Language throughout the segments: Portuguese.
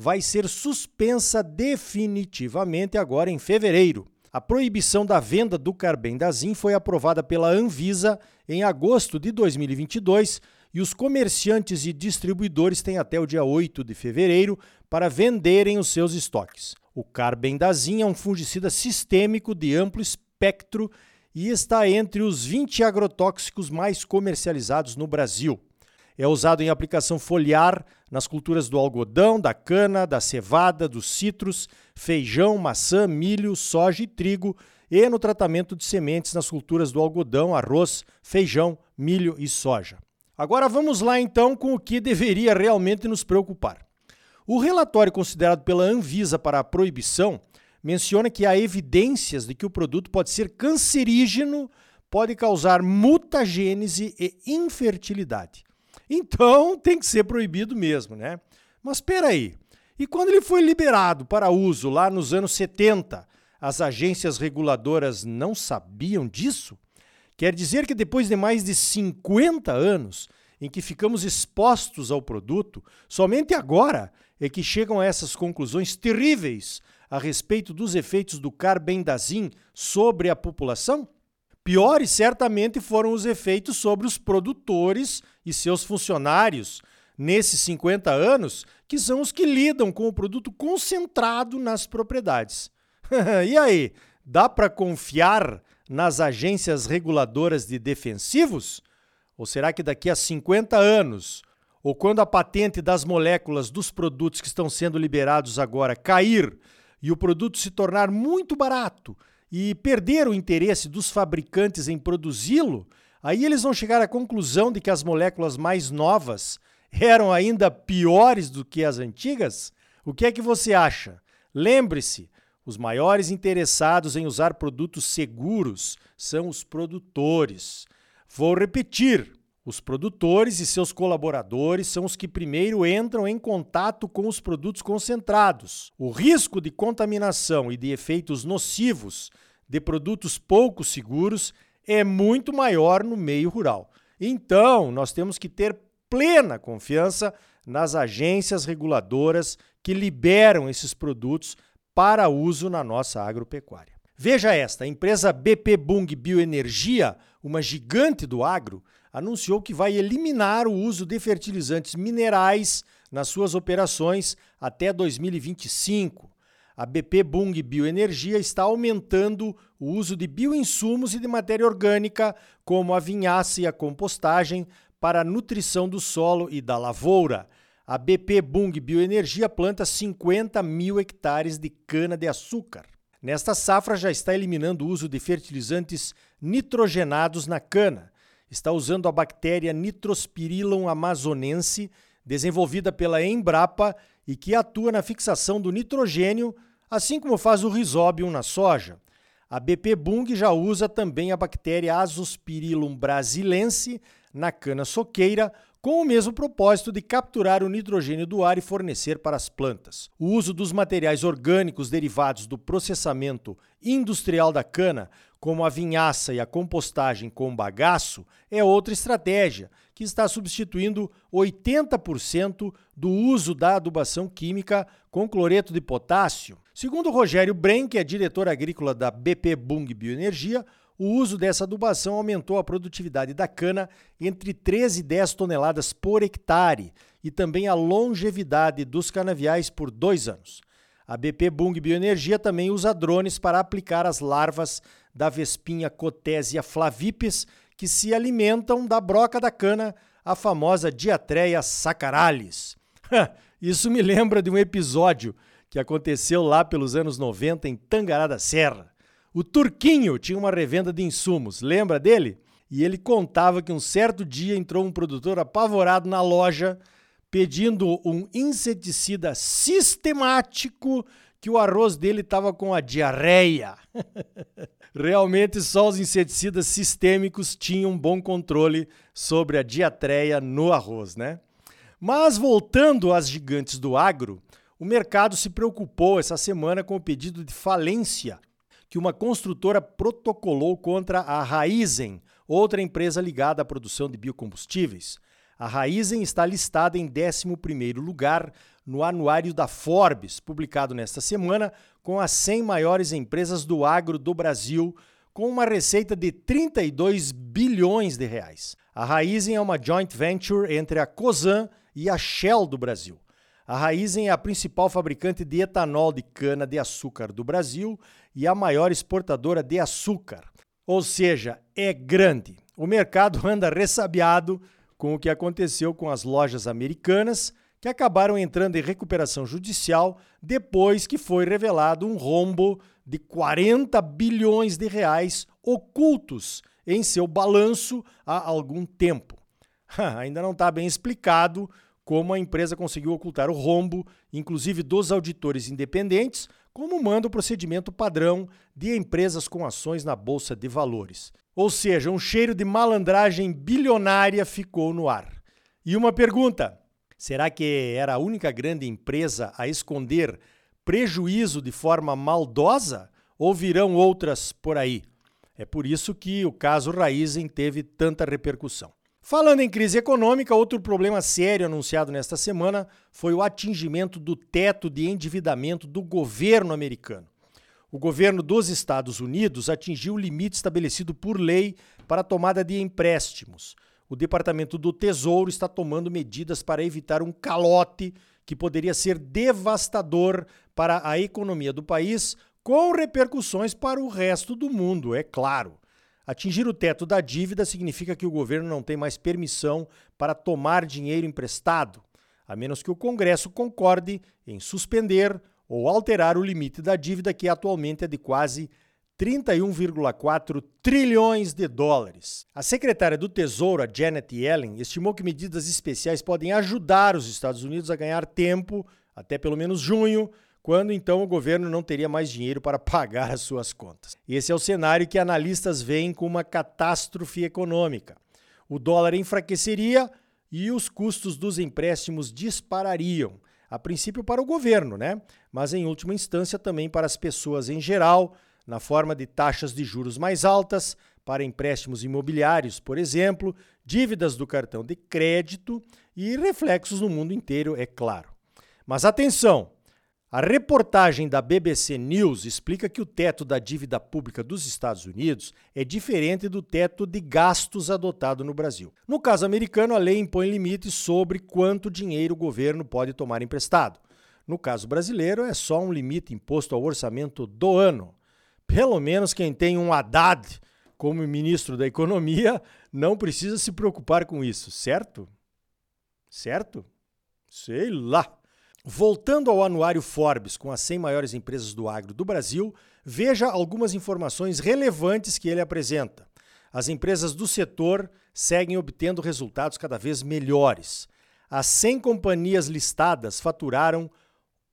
vai ser suspensa definitivamente agora em fevereiro. A proibição da venda do carbendazim foi aprovada pela Anvisa em agosto de 2022 e os comerciantes e distribuidores têm até o dia 8 de fevereiro para venderem os seus estoques. O carbendazim é um fungicida sistêmico de amplo espectro e está entre os 20 agrotóxicos mais comercializados no Brasil. É usado em aplicação foliar nas culturas do algodão, da cana, da cevada, dos citros, feijão, maçã, milho, soja e trigo, e no tratamento de sementes nas culturas do algodão, arroz, feijão, milho e soja. Agora vamos lá então com o que deveria realmente nos preocupar. O relatório considerado pela Anvisa para a proibição menciona que há evidências de que o produto pode ser cancerígeno, pode causar mutagênese e infertilidade. Então tem que ser proibido mesmo, né? Mas espera aí. E quando ele foi liberado para uso lá nos anos 70, as agências reguladoras não sabiam disso? Quer dizer que depois de mais de 50 anos em que ficamos expostos ao produto, somente agora é que chegam a essas conclusões terríveis a respeito dos efeitos do carbendazim sobre a população? Piores certamente foram os efeitos sobre os produtores e seus funcionários nesses 50 anos, que são os que lidam com o produto concentrado nas propriedades. e aí, dá para confiar nas agências reguladoras de defensivos? Ou será que daqui a 50 anos, ou quando a patente das moléculas dos produtos que estão sendo liberados agora cair e o produto se tornar muito barato e perder o interesse dos fabricantes em produzi-lo, aí eles vão chegar à conclusão de que as moléculas mais novas eram ainda piores do que as antigas? O que é que você acha? Lembre-se, os maiores interessados em usar produtos seguros são os produtores. Vou repetir: os produtores e seus colaboradores são os que primeiro entram em contato com os produtos concentrados. O risco de contaminação e de efeitos nocivos de produtos pouco seguros é muito maior no meio rural. Então, nós temos que ter plena confiança nas agências reguladoras que liberam esses produtos para uso na nossa agropecuária. Veja esta: a empresa BP Bung Bioenergia, uma gigante do agro, anunciou que vai eliminar o uso de fertilizantes minerais nas suas operações até 2025. A BP Bung Bioenergia está aumentando o uso de bioinsumos e de matéria orgânica, como a vinhaça e a compostagem, para a nutrição do solo e da lavoura. A BP Bung Bioenergia planta 50 mil hectares de cana-de-açúcar. Nesta safra já está eliminando o uso de fertilizantes nitrogenados na cana está usando a bactéria Nitrospirillum amazonense, desenvolvida pela Embrapa e que atua na fixação do nitrogênio, assim como faz o Rhizobium na soja. A BP Bung já usa também a bactéria Azospirillum brasilense na cana soqueira, com o mesmo propósito de capturar o nitrogênio do ar e fornecer para as plantas. O uso dos materiais orgânicos derivados do processamento industrial da cana como a vinhaça e a compostagem com bagaço, é outra estratégia que está substituindo 80% do uso da adubação química com cloreto de potássio. Segundo Rogério Bren, que é diretor agrícola da BP Bung Bioenergia, o uso dessa adubação aumentou a produtividade da cana entre 13 e 10 toneladas por hectare e também a longevidade dos canaviais por dois anos. A BP Bung Bioenergia também usa drones para aplicar as larvas da Vespinha Cotésia flavipes, que se alimentam da broca da cana, a famosa Diatreia sacaralis. Isso me lembra de um episódio que aconteceu lá pelos anos 90 em Tangará da Serra. O Turquinho tinha uma revenda de insumos, lembra dele? E ele contava que um certo dia entrou um produtor apavorado na loja pedindo um inseticida sistemático que o arroz dele estava com a diarreia. Realmente, só os inseticidas sistêmicos tinham bom controle sobre a diatreia no arroz, né? Mas voltando às gigantes do agro, o mercado se preocupou essa semana com o pedido de falência que uma construtora protocolou contra a Raizen, outra empresa ligada à produção de biocombustíveis. A Raizen está listada em 11º lugar no anuário da Forbes, publicado nesta semana, com as 100 maiores empresas do agro do Brasil, com uma receita de 32 bilhões de reais. A Raizen é uma joint venture entre a Cosan e a Shell do Brasil. A Raizen é a principal fabricante de etanol de cana-de-açúcar do Brasil e a maior exportadora de açúcar. Ou seja, é grande. O mercado anda ressabiado com o que aconteceu com as lojas americanas, que acabaram entrando em recuperação judicial depois que foi revelado um rombo de 40 bilhões de reais ocultos em seu balanço há algum tempo. Ainda não está bem explicado como a empresa conseguiu ocultar o rombo, inclusive dos auditores independentes, como manda o procedimento padrão de empresas com ações na bolsa de valores. Ou seja, um cheiro de malandragem bilionária ficou no ar. E uma pergunta: Será que era a única grande empresa a esconder prejuízo de forma maldosa ou virão outras por aí? É por isso que o caso Raizen teve tanta repercussão. Falando em crise econômica, outro problema sério anunciado nesta semana foi o atingimento do teto de endividamento do governo americano. O governo dos Estados Unidos atingiu o limite estabelecido por lei para a tomada de empréstimos o Departamento do Tesouro está tomando medidas para evitar um calote que poderia ser devastador para a economia do país, com repercussões para o resto do mundo, é claro. Atingir o teto da dívida significa que o governo não tem mais permissão para tomar dinheiro emprestado, a menos que o Congresso concorde em suspender ou alterar o limite da dívida, que atualmente é de quase 31,4 trilhões de dólares. A secretária do Tesouro, Janet Yellen, estimou que medidas especiais podem ajudar os Estados Unidos a ganhar tempo até pelo menos junho, quando então o governo não teria mais dinheiro para pagar as suas contas. Esse é o cenário que analistas veem como uma catástrofe econômica. O dólar enfraqueceria e os custos dos empréstimos disparariam. A princípio para o governo, né? Mas em última instância também para as pessoas em geral na forma de taxas de juros mais altas para empréstimos imobiliários, por exemplo, dívidas do cartão de crédito e reflexos no mundo inteiro, é claro. Mas atenção! A reportagem da BBC News explica que o teto da dívida pública dos Estados Unidos é diferente do teto de gastos adotado no Brasil. No caso americano, a lei impõe limites sobre quanto dinheiro o governo pode tomar emprestado. No caso brasileiro, é só um limite imposto ao orçamento do ano. Pelo menos quem tem um Haddad como ministro da Economia não precisa se preocupar com isso, certo? Certo? Sei lá. Voltando ao anuário Forbes com as 100 maiores empresas do agro do Brasil, veja algumas informações relevantes que ele apresenta. As empresas do setor seguem obtendo resultados cada vez melhores. As 100 companhias listadas faturaram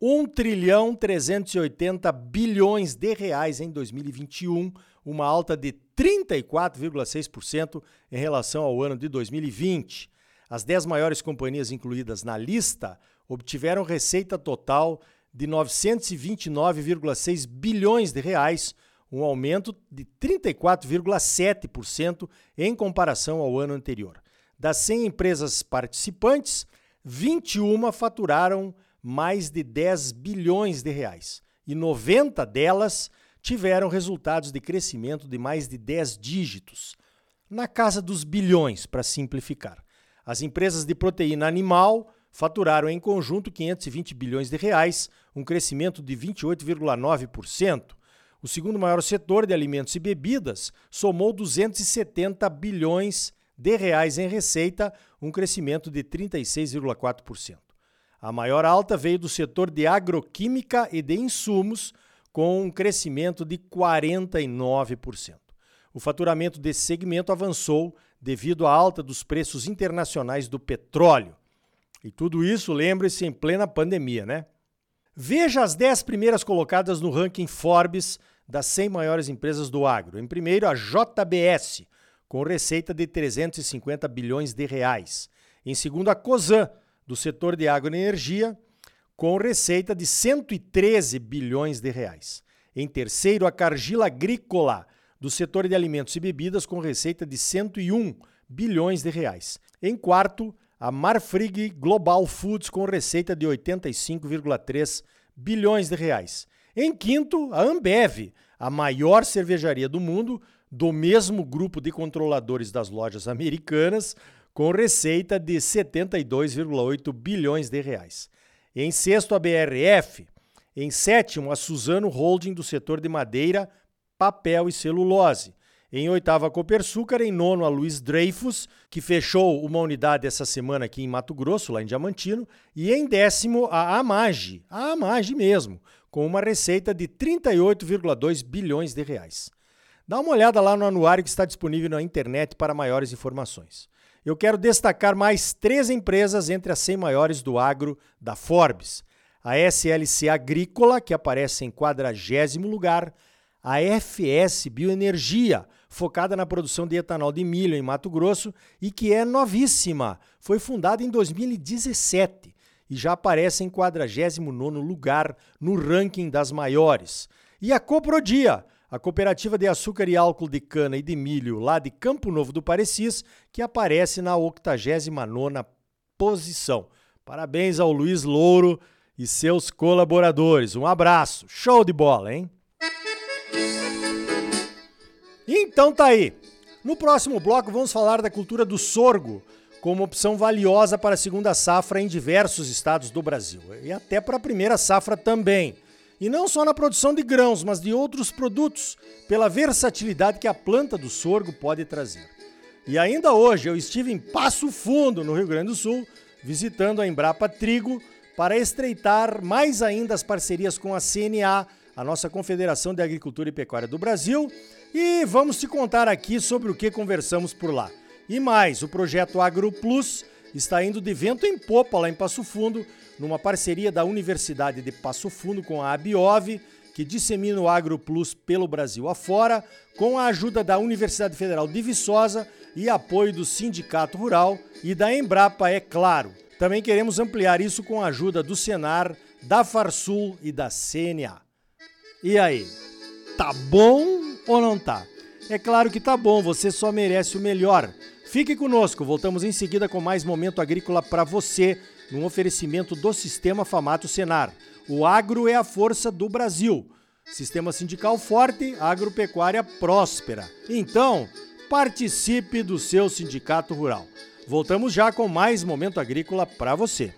1 trilhão 380 bilhões de reais em 2021, uma alta de 34,6% em relação ao ano de 2020. As 10 maiores companhias incluídas na lista obtiveram receita total de 929,6 bilhões de reais, um aumento de 34,7% em comparação ao ano anterior. Das 100 empresas participantes, 21 faturaram mais de 10 bilhões de reais e 90 delas tiveram resultados de crescimento de mais de 10 dígitos, na casa dos bilhões, para simplificar. As empresas de proteína animal faturaram em conjunto 520 bilhões de reais, um crescimento de 28,9%. O segundo maior setor de alimentos e bebidas somou 270 bilhões de reais em receita, um crescimento de 36,4%. A maior alta veio do setor de agroquímica e de insumos, com um crescimento de 49%. O faturamento desse segmento avançou devido à alta dos preços internacionais do petróleo. E tudo isso, lembre-se, em plena pandemia, né? Veja as 10 primeiras colocadas no ranking Forbes das 100 maiores empresas do agro. Em primeiro, a JBS, com receita de 350 bilhões de reais. Em segundo, a Cosan, do setor de agroenergia, com receita de 113 bilhões de reais. Em terceiro, a Cargill Agrícola, do setor de alimentos e bebidas, com receita de 101 bilhões de reais. Em quarto, a Marfrig Global Foods, com receita de 85,3 bilhões de reais. Em quinto, a Ambev, a maior cervejaria do mundo, do mesmo grupo de controladores das lojas americanas, com receita de 72,8 bilhões de reais. Em sexto, a BRF. Em sétimo, a Suzano Holding do setor de madeira, papel e celulose. Em oitavo, a Copersucar. Em nono, a Luiz Dreyfus, que fechou uma unidade essa semana aqui em Mato Grosso, lá em Diamantino. E em décimo, a Amage, a Amage mesmo, com uma receita de 38,2 bilhões de reais. Dá uma olhada lá no anuário que está disponível na internet para maiores informações eu quero destacar mais três empresas entre as 100 maiores do agro da Forbes. A SLC Agrícola, que aparece em 40 lugar, a FS Bioenergia, focada na produção de etanol de milho em Mato Grosso e que é novíssima. Foi fundada em 2017 e já aparece em 49º lugar no ranking das maiores. E a Coprodia, a cooperativa de açúcar e álcool de cana e de milho lá de Campo Novo do Parecis, que aparece na 89ª posição. Parabéns ao Luiz Louro e seus colaboradores. Um abraço. Show de bola, hein? Então tá aí. No próximo bloco vamos falar da cultura do sorgo como opção valiosa para a segunda safra em diversos estados do Brasil e até para a primeira safra também. E não só na produção de grãos, mas de outros produtos, pela versatilidade que a planta do sorgo pode trazer. E ainda hoje eu estive em Passo Fundo, no Rio Grande do Sul, visitando a Embrapa Trigo para estreitar mais ainda as parcerias com a CNA, a nossa Confederação de Agricultura e Pecuária do Brasil, e vamos te contar aqui sobre o que conversamos por lá. E mais, o projeto Agro Plus está indo de vento em popa lá em Passo Fundo, numa parceria da Universidade de Passo Fundo com a Abiov, que dissemina o Agro Plus pelo Brasil afora, com a ajuda da Universidade Federal de Viçosa e apoio do Sindicato Rural e da Embrapa, é claro. Também queremos ampliar isso com a ajuda do Senar, da Farsul e da CNA. E aí, tá bom ou não tá? É claro que tá bom, você só merece o melhor. Fique conosco, voltamos em seguida com mais momento agrícola para você num oferecimento do Sistema Famato Senar. O agro é a força do Brasil. Sistema sindical forte, agropecuária próspera. Então, participe do seu sindicato rural. Voltamos já com mais momento agrícola para você.